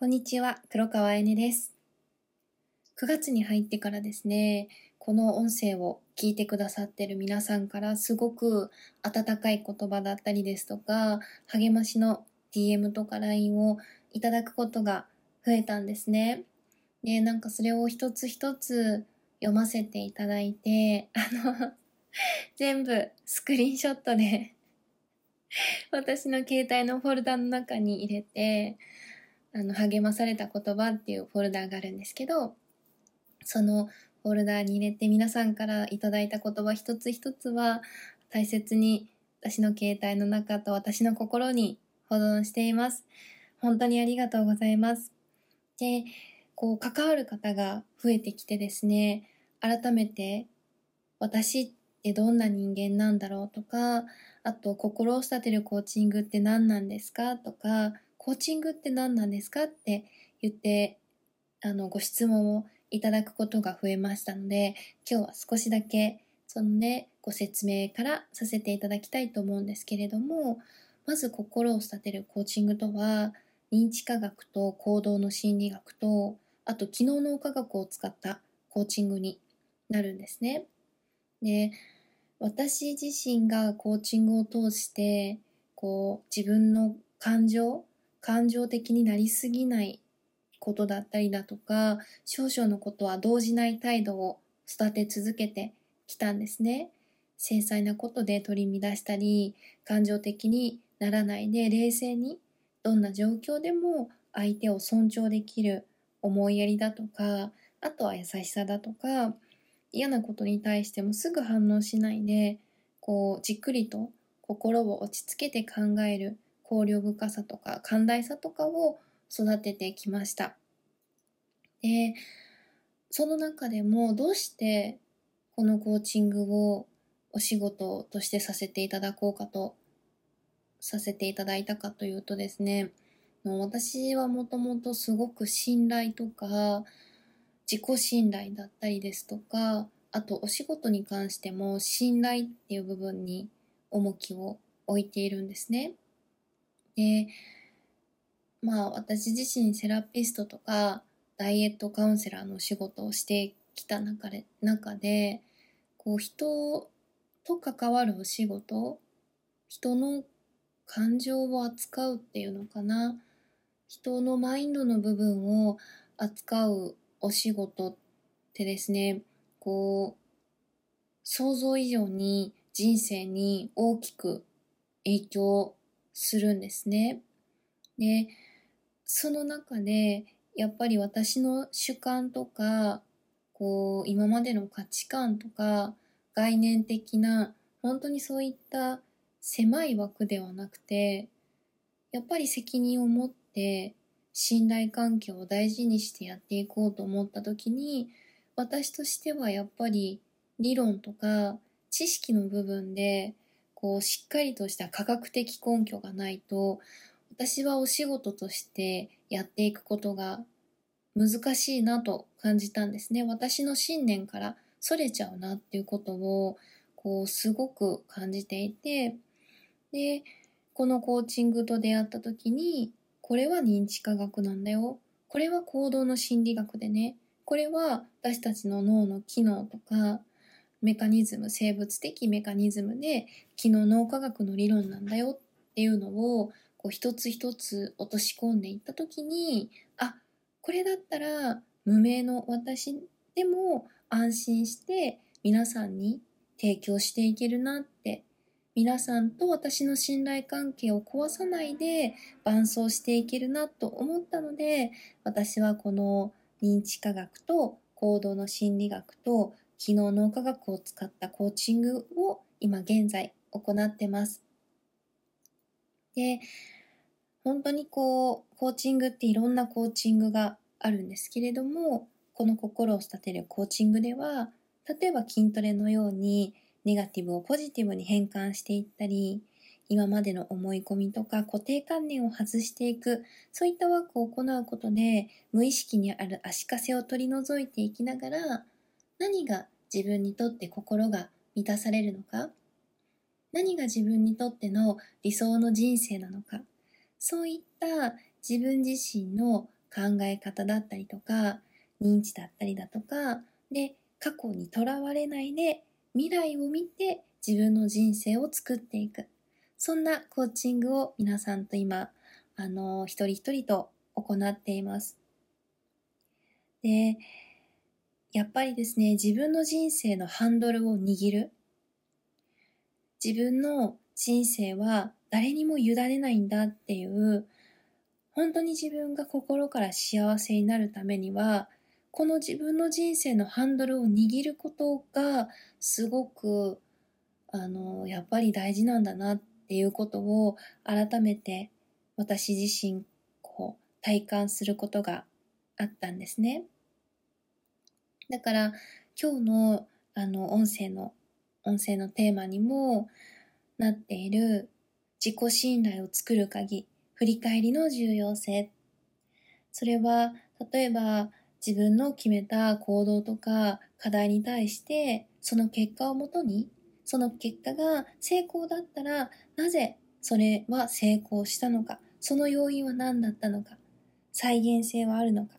こんにちは、黒川えねです。9月に入ってからですね、この音声を聞いてくださってる皆さんからすごく温かい言葉だったりですとか、励ましの DM とか LINE をいただくことが増えたんですね。で、なんかそれを一つ一つ読ませていただいて、あの全部スクリーンショットで私の携帯のフォルダの中に入れて、あの、励まされた言葉っていうフォルダーがあるんですけど、そのフォルダーに入れて皆さんからいただいた言葉一つ一つは大切に私の携帯の中と私の心に保存しています。本当にありがとうございます。で、こう関わる方が増えてきてですね、改めて私ってどんな人間なんだろうとか、あと心を育てるコーチングって何なんですかとか、コーチングって何なんですか？って言って、あの、ご質問をいただくことが増えましたので、今日は少しだけ、そのね、ご説明からさせていただきたいと思うんですけれども、まず心を育てるコーチングとは、認知科学と行動の心理学と、あと機能脳科学を使ったコーチングになるんですね。で、私自身がコーチングを通して、こう、自分の感情感情的になりすぎないことだったりだとか、少々のことは動じない態度を育て続けてきたんですね。繊細なことで取り乱したり、感情的にならないで冷静に、どんな状況でも相手を尊重できる思いやりだとか、あとは優しさだとか、嫌なことに対してもすぐ反応しないで、こう、じっくりと心を落ち着けて考える考慮深さとか寛大さとかを育ててきました。で、その中でもどうしてこのコーチングをお仕事としてさせていただこうかと、させていただいたかというとですね、私はもともとすごく信頼とか、自己信頼だったりですとか、あとお仕事に関しても信頼っていう部分に重きを置いているんですね。で、まあ私自身セラピストとかダイエットカウンセラーの仕事をしてきた中で、中でこう人と関わるお仕事、人の感情を扱うっていうのかな。人のマインドの部分を扱うお仕事ってですね、こう、想像以上に人生に大きく影響するんですね。で、その中で、やっぱり私の主観とか、こう、今までの価値観とか、概念的な、本当にそういった狭い枠ではなくて、やっぱり責任を持って信頼関係を大事にしてやっていこうと思った時に、私としてはやっぱり理論とか知識の部分でこう、しっかりとした科学的根拠がないと、私はお仕事としてやっていくことが難しいなと感じたんですね。私の信念からそれちゃうなっていうことを、こう、すごく感じていて、で、このコーチングと出会った時に、これは認知科学なんだよ。これは行動の心理学でね。これは私たちの脳の機能とか、メカニズム、生物的メカニズムで、機能脳科学の理論なんだよっていうのを、こう一つ一つ落とし込んでいったときに、あ、これだったら無名の私でも安心して皆さんに提供していけるなって、皆さんと私の信頼関係を壊さないで伴走していけるなと思ったので、私はこの認知科学と行動の心理学と機能脳科学を使ったコーチングを今現在行ってます。で、本当にこう、コーチングっていろんなコーチングがあるんですけれども、この心を育てるコーチングでは、例えば筋トレのようにネガティブをポジティブに変換していったり、今までの思い込みとか固定観念を外していく、そういったワークを行うことで、無意識にある足かせを取り除いていきながら、何が自分にとって心が満たされるのか？何が自分にとっての理想の人生なのか？そういった自分自身の考え方だったりとか、認知だったりだとか、で、過去にとらわれないで未来を見て自分の人生を作っていく。そんなコーチングを皆さんと今、あの、一人一人と行っています。で、やっぱりですね、自分の人生のハンドルを握る。自分の人生は誰にも委ねないんだっていう、本当に自分が心から幸せになるためには、この自分の人生のハンドルを握ることがすごく、あの、やっぱり大事なんだなっていうことを改めて私自身、こう、体感することがあったんですね。だから今日のあの音声の音声のテーマにもなっている自己信頼を作る鍵振り返りの重要性。それは例えば自分の決めた行動とか課題に対してその結果をもとにその結果が成功だったらなぜそれは成功したのかその要因は何だったのか再現性はあるのか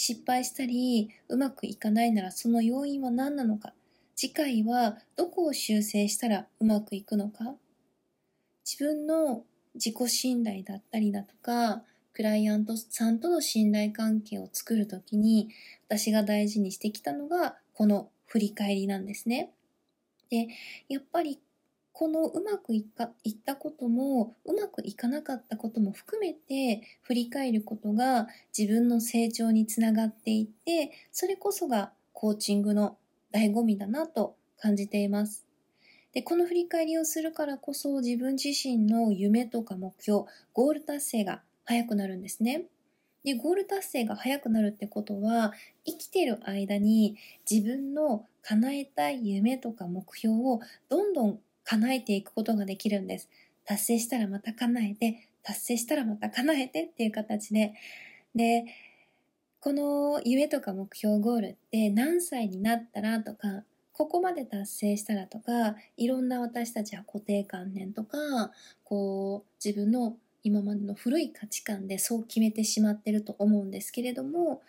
失敗したりうまくいかないならその要因は何なのか次回はどこを修正したらうまくいくのか自分の自己信頼だったりだとかクライアントさんとの信頼関係を作るときに私が大事にしてきたのがこの振り返りなんですね。で、やっぱりこのうまくいかいったこともうまくいかなかったことも含めて振り返ることが自分の成長につながっていってそれこそがコーチングの醍醐味だなと感じています。で、この振り返りをするからこそ自分自身の夢とか目標、ゴール達成が早くなるんですね。で、ゴール達成が早くなるってことは、生きてる間に自分の叶えたい夢とか目標をどんどん叶えていくことができるんです。達成したらまた叶えて、達成したらまた叶えてっていう形で。で、この夢とか目標ゴールって何歳になったらとか、ここまで達成したらとか、いろんな私たちは固定観念とか、こう、自分の今までの古い価値観でそう決めてしまってると思うんですけれども、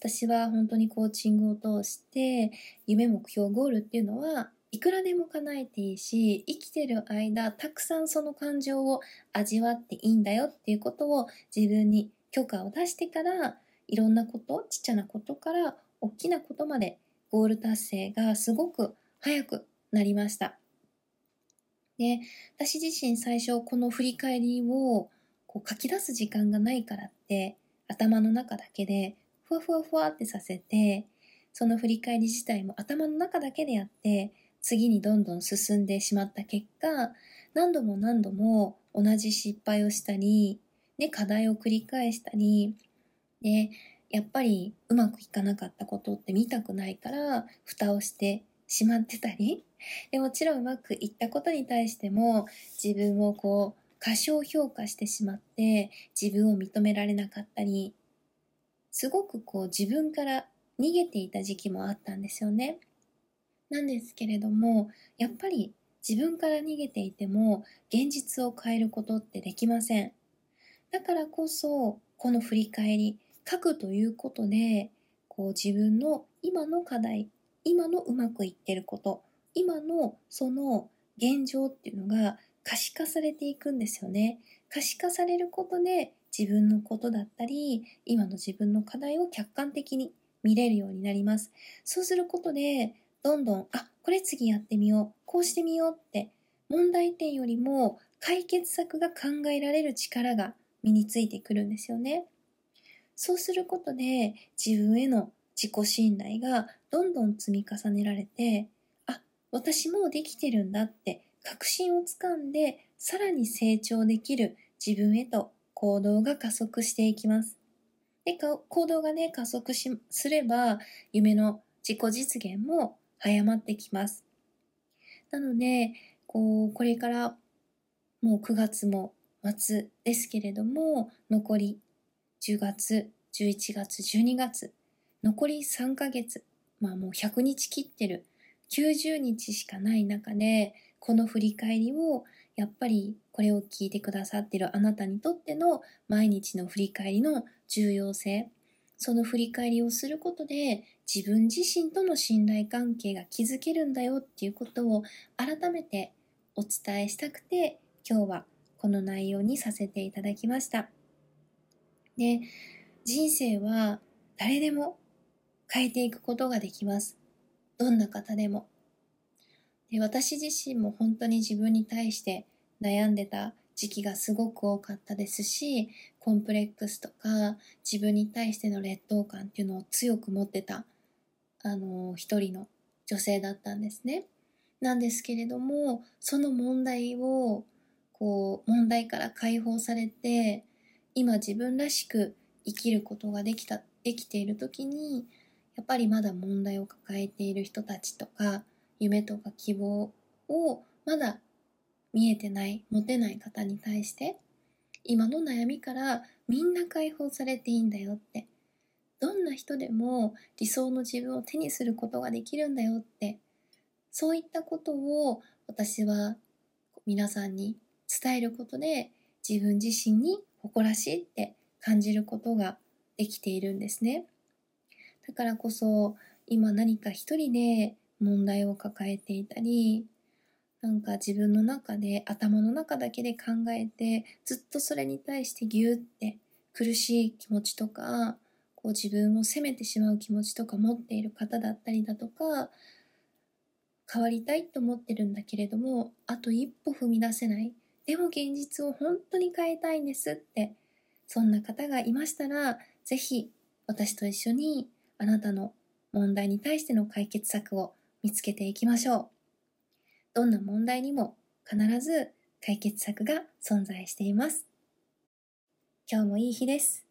私は本当にコーチングを通して、夢目標ゴールっていうのは、いくらでも叶えていいし、生きてる間、たくさんその感情を味わっていいんだよっていうことを自分に許可を出してから、いろんなこと、ちっちゃなことから大きなことまでゴール達成がすごく早くなりました。で、私自身最初この振り返りをこう書き出す時間がないからって頭の中だけでふわふわふわってさせて、その振り返り自体も頭の中だけでやって次にどんどん進んでしまった結果、何度も何度も同じ失敗をしたり、ね、課題を繰り返したり、で、やっぱりうまくいかなかったことって見たくないから、蓋をしてしまってたり、でもちろんうまくいったことに対しても自分をこう過小評価してしまって自分を認められなかったり、すごくこう自分から逃げていた時期もあったんですよね。なんですけれども、やっぱり自分から逃げていても現実を変えることってできません。だからこそ、この振り返り、書くということで、こう自分の今の課題、今のうまくいってること、今のその現状っていうのが可視化されていくんですよね。可視化されることで自分のことだったり、今の自分の課題を客観的に見れるようになります。そうすることで、どんどん、あ、これ次やってみよう、こうしてみようって、問題点よりも解決策が考えられる力が身についてくるんですよね。そうすることで自分への自己信頼がどんどん積み重ねられて、あ、私もできてるんだって確信をつかんで、さらに成長できる自分へと行動が加速していきます。で、行動がね、加速しすれば、夢の自己実現も早まってきます。なので、こう、これからもう9月も末ですけれども、残り10月、11月、12月、残り3ヶ月、まあもう100日切ってる90日しかない中で、この振り返りをやっぱりこれを聞いてくださってるあなたにとっての毎日の振り返りの重要性、その振り返りをすることで自分自身との信頼関係が築けるんだよっていうことを改めてお伝えしたくて今日はこの内容にさせていただきました。で、人生は誰でも変えていくことができます。どんな方でも。で私自身も本当に自分に対して悩んでた時期がすごく多かったですし、コンプレックスとか自分に対しての劣等感っていうのを強く持ってた、あの、一人の女性だったんですね。なんですけれども、その問題を、こう、問題から解放されて、今自分らしく生きることができた、できている時に、やっぱりまだ問題を抱えている人たちとか、夢とか希望をまだ見えてない、持てない方に対して、今の悩みからみんな解放されていいんだよって、どんな人でも理想の自分を手にすることができるんだよって、そういったことを私は皆さんに伝えることで自分自身に誇らしいって感じることができているんですね。だからこそ今何か一人で問題を抱えていたり、なんか自分の中で頭の中だけで考えてずっとそれに対してギューって苦しい気持ちとかこう自分を責めてしまう気持ちとか持っている方だったりだとか変わりたいと思ってるんだけれどもあと一歩踏み出せないでも現実を本当に変えたいんですってそんな方がいましたらぜひ私と一緒にあなたの問題に対しての解決策を見つけていきましょう。どんな問題にも必ず解決策が存在しています。今日もいい日です。